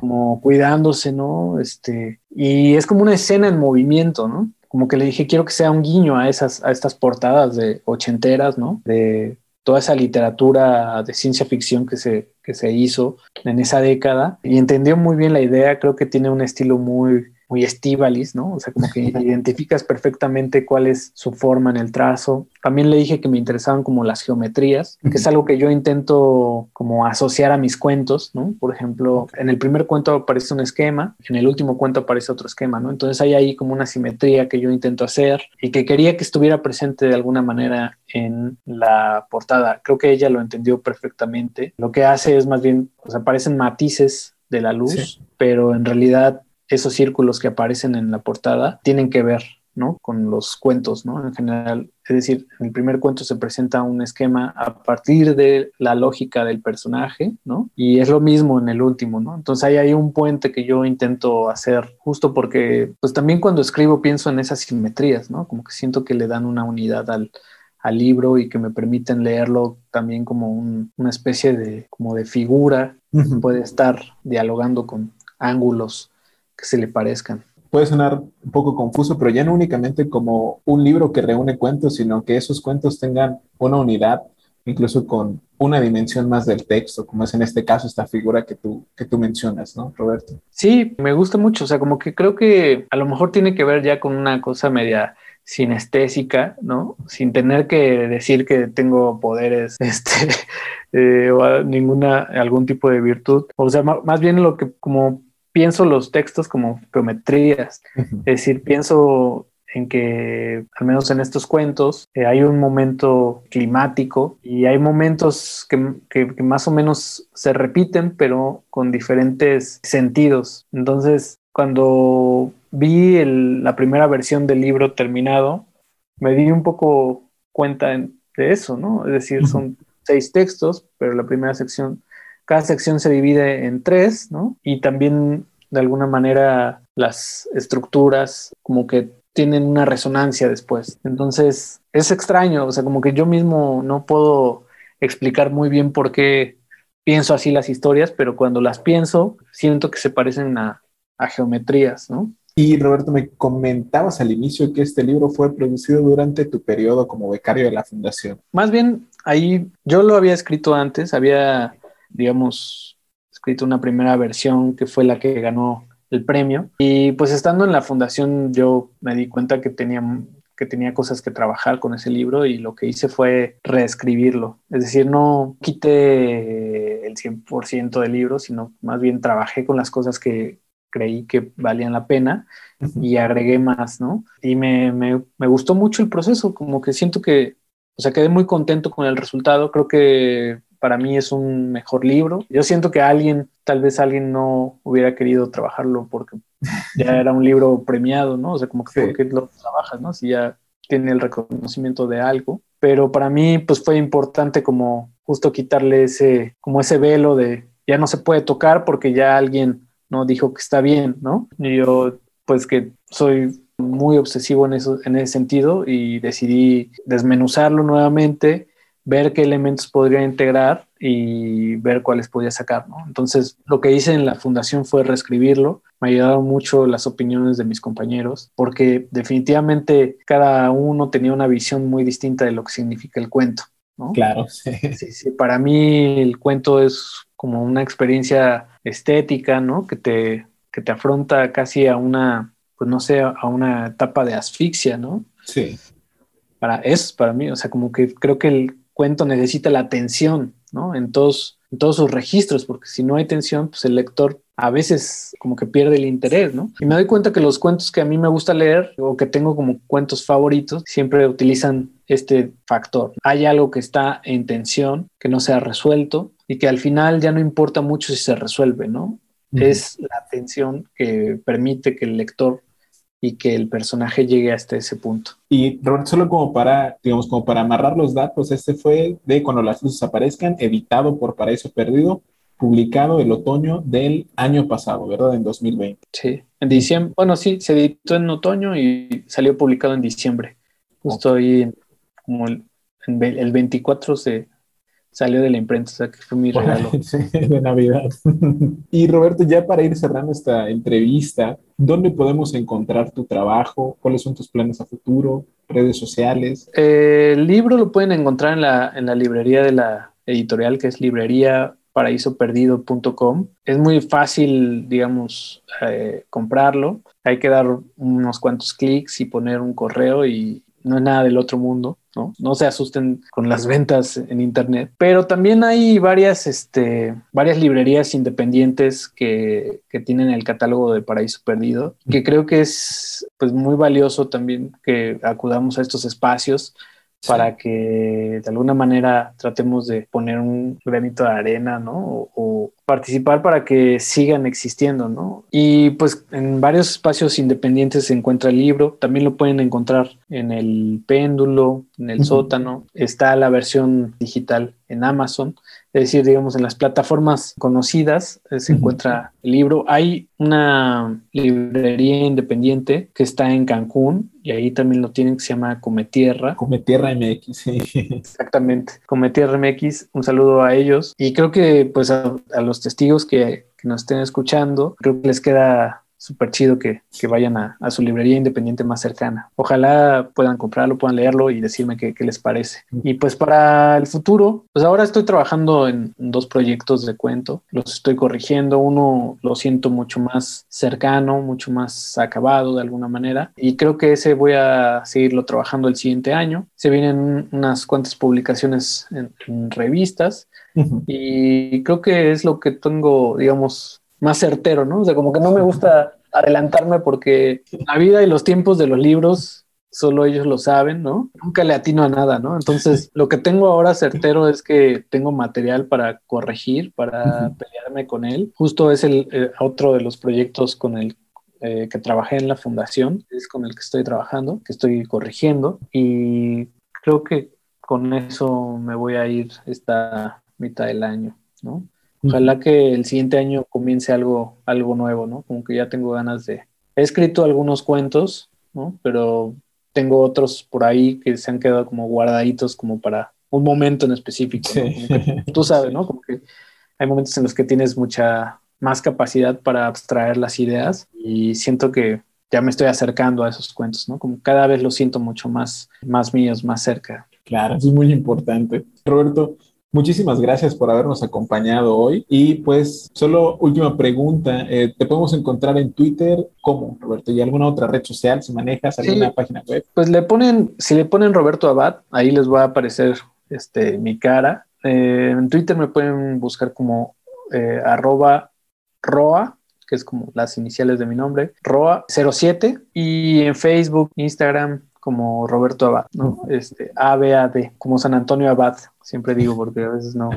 como cuidándose, ¿no? Este, y es como una escena en movimiento, ¿no? Como que le dije, quiero que sea un guiño a esas, a estas portadas de ochenteras, ¿no? De toda esa literatura de ciencia ficción que se, que se hizo en esa década. Y entendió muy bien la idea, creo que tiene un estilo muy, muy estivalis, ¿no? O sea, como que identificas perfectamente cuál es su forma en el trazo. También le dije que me interesaban como las geometrías, que es algo que yo intento como asociar a mis cuentos, ¿no? Por ejemplo, en el primer cuento aparece un esquema, en el último cuento aparece otro esquema, ¿no? Entonces hay ahí como una simetría que yo intento hacer y que quería que estuviera presente de alguna manera en la portada. Creo que ella lo entendió perfectamente. Lo que hace es más bien, pues aparecen matices de la luz, pero en realidad esos círculos que aparecen en la portada tienen que ver ¿no? con los cuentos, ¿no? En general, es decir, en el primer cuento se presenta un esquema a partir de la lógica del personaje, ¿no? Y es lo mismo en el último, ¿no? Entonces ahí hay un puente que yo intento hacer justo porque, pues también cuando escribo pienso en esas simetrías, ¿no? Como que siento que le dan una unidad al, al libro y que me permiten leerlo también como una especie de, como de figura, puede estar dialogando con ángulos que se le parezcan. Puede sonar un poco confuso, pero ya no únicamente como un libro que reúne cuentos, sino que esos cuentos tengan una unidad, incluso con una dimensión más del texto, como es en este caso esta figura que tú, que tú mencionas, ¿no, Roberto? Sí, me gusta mucho, o sea, como que creo que a lo mejor tiene que ver ya con una cosa media sinestésica, ¿no? Sin tener que decir que tengo poderes, este, eh, o ninguna, algún tipo de virtud. O sea, más bien lo que como pienso los textos como geometrías, es decir, pienso en que, al menos en estos cuentos, eh, hay un momento climático y hay momentos que, que, más o menos se repiten, pero con diferentes sentidos. Entonces, cuando vi la primera versión del libro terminado, me di un poco cuenta de eso, ¿no? Es decir, son seis textos, pero la primera sección cada sección se divide en tres, ¿no? Y también de alguna manera las estructuras como que tienen una resonancia después. Entonces es extraño, o sea, como que yo mismo no puedo explicar muy bien por qué pienso así las historias, pero cuando las pienso siento que se parecen a, a geometrías, ¿no? Y Roberto, me comentabas al inicio que este libro fue producido durante tu periodo como becario de la fundación. Más bien, ahí yo lo había escrito antes, había digamos, escrito una primera versión que fue la que ganó el premio. Y pues estando en la fundación yo me di cuenta que tenía, que tenía cosas que trabajar con ese libro y lo que hice fue reescribirlo. Es decir, no quité el 100% del libro, sino más bien trabajé con las cosas que creí que valían la pena y agregué más, ¿no? Y me, me, me gustó mucho el proceso, como que siento que, o sea, quedé muy contento con el resultado. Creo que para mí es un mejor libro. Yo siento que alguien, tal vez alguien no hubiera querido trabajarlo porque ya era un libro premiado, ¿no? O sea, como que ¿por qué lo trabajas, no? Si ya tiene el reconocimiento de algo. Pero para mí, pues fue importante como justo quitarle ese, como ese velo de ya no se puede tocar porque ya alguien no dijo que está bien, ¿no? Y yo, pues que soy muy obsesivo en eso, en ese sentido y decidí desmenuzarlo nuevamente ver qué elementos podría integrar y ver cuáles podía sacar, ¿no? Entonces, lo que hice en la fundación fue reescribirlo. Me ayudaron mucho las opiniones de mis compañeros, porque definitivamente cada uno tenía una visión muy distinta de lo que significa el cuento, ¿no? Claro, sí. sí, Para mí el cuento es como una experiencia estética, ¿no? Que te, que te afronta casi a una, pues no sé, a una etapa de asfixia, ¿no? Sí. Para eso, para mí, o sea, como que creo que el cuento necesita la atención, ¿no? En todos, en todos sus registros, porque si no hay tensión, pues el lector a veces como que pierde el interés, ¿no? Y me doy cuenta que los cuentos que a mí me gusta leer o que tengo como cuentos favoritos siempre utilizan este factor. Hay algo que está en tensión, que no se ha resuelto y que al final ya no importa mucho si se resuelve, ¿no? Es la tensión que permite que el lector y que el personaje llegue hasta ese punto. Y Robert, solo como para, digamos, como para amarrar los datos, este fue de cuando las luces aparezcan, editado por Paraíso Perdido, publicado el otoño del año pasado, ¿verdad? En 2020. Sí, en diciembre, bueno, sí, se editó en otoño y salió publicado en diciembre. Justo ahí, como el, el 24 se, salió de la imprenta, o sea que fue mi regalo. De Navidad. y Roberto, ya para ir cerrando esta entrevista, ¿dónde podemos encontrar tu trabajo? ¿Cuáles son tus planes a futuro? ¿Redes sociales? Eh, el libro lo pueden encontrar en la, en la librería de la editorial, que es librería paraísoperdido.com. Es muy fácil, digamos, eh, comprarlo. Hay que dar unos cuantos clics y poner un correo y no es nada del otro mundo. ¿no? No se asusten con las ventas en internet, pero también hay varias, este, varias librerías independientes que, que tienen el catálogo de Paraíso Perdido, que creo que es pues muy valioso también que acudamos a estos espacios para que de alguna manera tratemos de poner un granito de arena, ¿no? O, participar para que sigan existiendo, ¿no? Y pues en varios espacios independientes se encuentra el libro, también lo pueden encontrar en el péndulo, en el sótano, está la versión digital en Amazon es decir, digamos, en las plataformas conocidas eh, se encuentra el libro. Hay una librería independiente que está en Cancún y ahí también lo tienen que se llama Cometierra. Cometierra MX, sí. Exactamente, Cometierra MX, un saludo a ellos y creo que pues a, los testigos que, que nos estén escuchando, creo que les queda súper chido que, vayan a, su librería independiente más cercana. Ojalá puedan comprarlo, puedan leerlo y decirme qué, les parece. Y pues para el futuro, pues ahora estoy trabajando en dos proyectos de cuento, los estoy corrigiendo, uno lo siento mucho más cercano, mucho más acabado de alguna manera y creo que ese voy a seguirlo trabajando el siguiente año. Se vienen unas cuantas publicaciones en, en revistas y creo que es lo que tengo, digamos, más certero, ¿no? O sea, como que no me gusta adelantarme porque la vida y los tiempos de los libros solo ellos lo saben, ¿no? Nunca le atino a nada, ¿no? Entonces, lo que tengo ahora certero es que tengo material para corregir, para pelearme con él. Justo es el eh, otro de los proyectos con el eh, que trabajé en la fundación, es con el que estoy trabajando, que estoy corrigiendo y creo que con eso me voy a ir esta mitad del año, ¿no? Ojalá que el siguiente año comience algo, algo nuevo, ¿no? Como que ya tengo ganas de... He escrito algunos cuentos, ¿no? Pero tengo otros por ahí que se han quedado como guardaditos como para un momento en específico. tú sabes, ¿no? Como que hay momentos en los que tienes mucha más capacidad para abstraer las ideas y siento que ya me estoy acercando a esos cuentos, ¿no? Como cada vez los siento mucho más, más míos, más cerca. Claro, eso es muy importante. Roberto, Muchísimas gracias por habernos acompañado hoy. Y pues, solo última pregunta, eh, ¿te podemos encontrar en Twitter? ¿Cómo, Roberto? ¿Y alguna otra red social si manejas alguna página web? Pues le ponen, si le ponen Roberto Abad, ahí les va a aparecer este, mi cara. Eh, en Twitter me pueden buscar como eh, arroba roa, que es como las iniciales de mi nombre, roa07. Y en Facebook, Instagram, como Roberto Abad, ¿no? Este, ABAD, como San Antonio Abad, siempre digo, porque a veces no,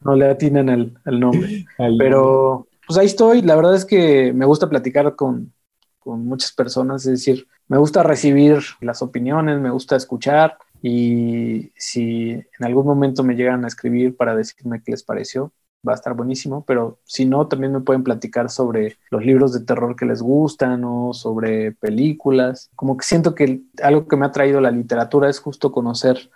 no le atinan el, el nombre. Pero pues ahí estoy, la verdad es que me gusta platicar con, con muchas personas, es decir, me gusta recibir las opiniones, me gusta escuchar y si en algún momento me llegan a escribir para decirme qué les pareció, va a estar buenísimo, pero si no, también me pueden platicar sobre los libros de terror que les gustan o sobre películas. Como que siento que algo que me ha traído la literatura es justo conocer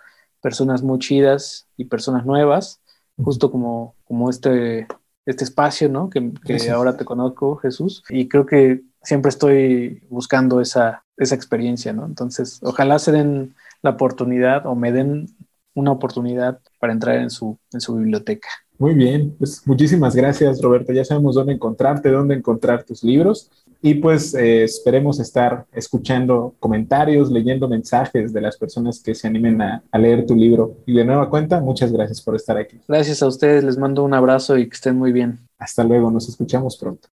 personas muy chidas y personas nuevas, justo como, como este, este espacio, ¿no? Que, que ahora te conozco, Jesús, y creo que siempre estoy buscando esa, esa experiencia, ¿no? Entonces, ojalá se den la oportunidad o me den una oportunidad para entrar en su, en su biblioteca. Muy bien, pues muchísimas gracias Roberto. Ya sabemos dónde encontrarte, dónde encontrar tus libros y pues eh, esperemos estar escuchando comentarios, leyendo mensajes de las personas que se animen a, a, leer tu libro. Y de nueva cuenta, muchas gracias por estar aquí. Gracias a ustedes, les mando un abrazo y que estén muy bien. Hasta luego, nos escuchamos pronto.